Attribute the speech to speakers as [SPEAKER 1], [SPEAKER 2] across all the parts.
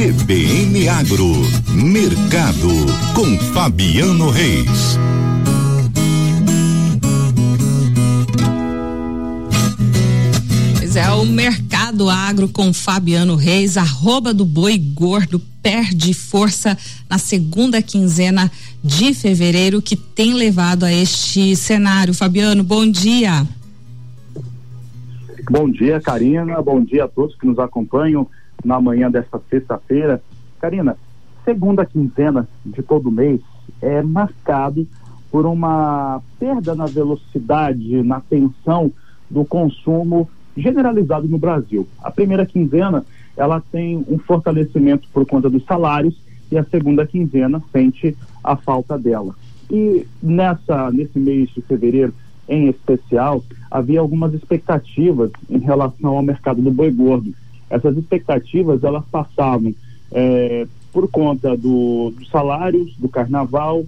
[SPEAKER 1] CBN Agro, Mercado, com Fabiano Reis.
[SPEAKER 2] Pois é, o Mercado Agro com Fabiano Reis, arroba do boi gordo, perde força na segunda quinzena de fevereiro, que tem levado a este cenário. Fabiano, bom dia.
[SPEAKER 3] Bom dia, Karina. Bom dia a todos que nos acompanham na manhã desta sexta-feira. Karina, segunda quinzena de todo mês é marcado por uma perda na velocidade, na tensão do consumo generalizado no Brasil. A primeira quinzena, ela tem um fortalecimento por conta dos salários e a segunda quinzena sente a falta dela. E nessa nesse mês de fevereiro, em especial, havia algumas expectativas em relação ao mercado do boi gordo. Essas expectativas elas passavam é, por conta do, dos salários, do carnaval,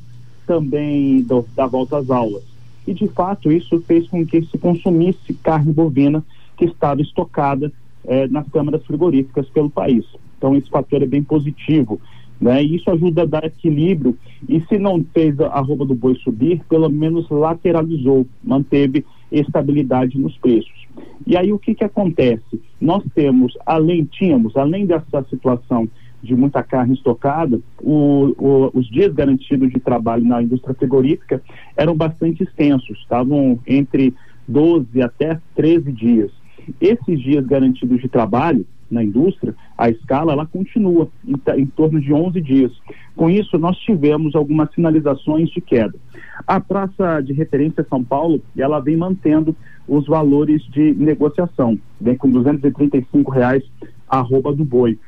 [SPEAKER 3] também do, da volta às aulas. E de fato isso fez com que se consumisse carne bovina que estava estocada é, nas câmaras frigoríficas pelo país. Então esse fator é bem positivo. Né? E isso ajuda a dar equilíbrio e se não fez a roupa do boi subir, pelo menos lateralizou, manteve estabilidade nos preços. E aí o que que acontece? Nós temos, além, tínhamos, além dessa situação de muita carne estocada, o, o, os dias garantidos de trabalho na indústria frigorífica eram bastante extensos, estavam entre 12 até 13 dias. Esses dias garantidos de trabalho na indústria, a escala ela continua em, em, torno de 11 dias. Com isso, nós tivemos algumas sinalizações de queda. A praça de referência São Paulo, ela vem mantendo os valores de negociação, vem com 235 reais a arroba do boi.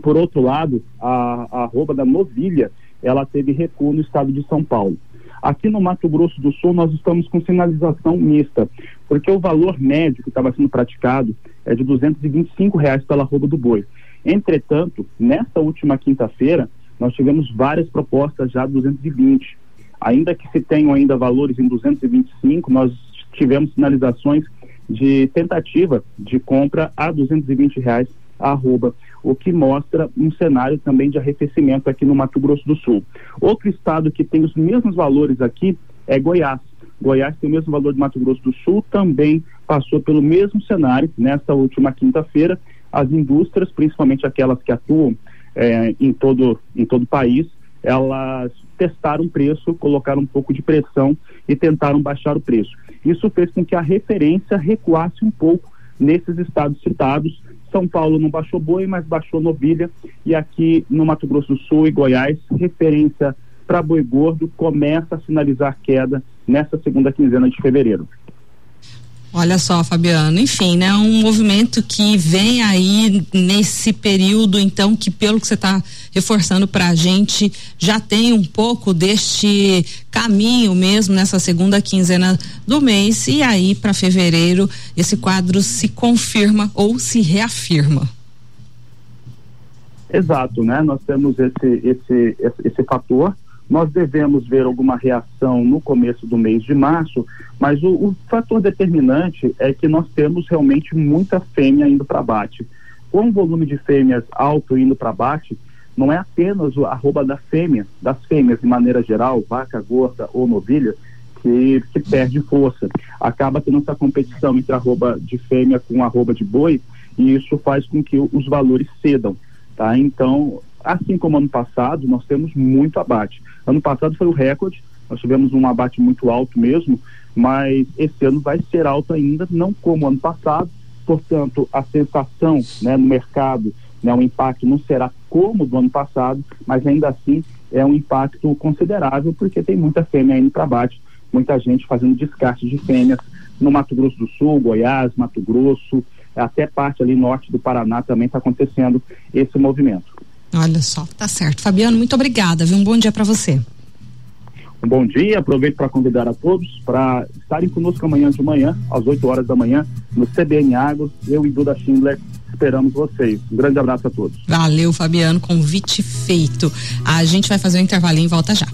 [SPEAKER 3] Por outro lado, a, a arroba da novilha, ela teve recuo no estado de São Paulo. Aqui no Mato Grosso do Sul, nós estamos com sinalização mista, porque o valor médio que estava sendo praticado é de 225 reais pela arroba do boi. Entretanto, nesta última quinta-feira, nós tivemos várias propostas já 220. Ainda que se tenham ainda valores em 225, nós tivemos sinalizações de tentativa de compra a 220 reais a arroba, o que mostra um cenário também de arrefecimento aqui no Mato Grosso do Sul. Outro estado que tem os mesmos valores aqui é Goiás. Goiás tem o mesmo valor de Mato Grosso do Sul, também passou pelo mesmo cenário nesta última quinta-feira. As indústrias, principalmente aquelas que atuam é, em todo em todo o país, elas testaram o preço, colocaram um pouco de pressão e tentaram baixar o preço. Isso fez com que a referência recuasse um pouco nesses estados citados. São Paulo não baixou boi, mas baixou novilha. E aqui no Mato Grosso do Sul e Goiás, referência para boi gordo começa a sinalizar queda nessa segunda quinzena de fevereiro.
[SPEAKER 2] Olha só, Fabiano, enfim, né? Um movimento que vem aí nesse período, então, que pelo que você está reforçando para a gente, já tem um pouco deste caminho mesmo nessa segunda quinzena do mês e aí para fevereiro esse quadro se confirma ou se reafirma.
[SPEAKER 3] Exato, né? Nós temos esse esse esse, esse fator nós devemos ver alguma reação no começo do mês de março, mas o, o fator determinante é que nós temos realmente muita fêmea indo para abate. Com o volume de fêmeas alto indo para abate, não é apenas a arroba da fêmea, das fêmeas de maneira geral, vaca gorda ou novilha, que, que perde força. Acaba tendo essa competição entre arroba de fêmea com arroba de boi, e isso faz com que os valores cedam. Tá? Então, Assim como ano passado, nós temos muito abate. Ano passado foi o recorde, nós tivemos um abate muito alto mesmo, mas esse ano vai ser alto ainda, não como ano passado. Portanto, a sensação né, no mercado, né, o impacto não será como do ano passado, mas ainda assim é um impacto considerável, porque tem muita fêmea indo para abate, muita gente fazendo descarte de fêmeas no Mato Grosso do Sul, Goiás, Mato Grosso, até parte ali norte do Paraná também está acontecendo esse movimento.
[SPEAKER 2] Olha só, tá certo. Fabiano, muito obrigada, viu? Um bom dia para você.
[SPEAKER 3] Um bom dia, aproveito para convidar a todos para estarem conosco amanhã de manhã, às 8 horas da manhã, no CBN Águas. Eu e Duda Schindler esperamos vocês. Um grande abraço a todos.
[SPEAKER 2] Valeu, Fabiano, convite feito. A gente vai fazer um intervalinho e volta já.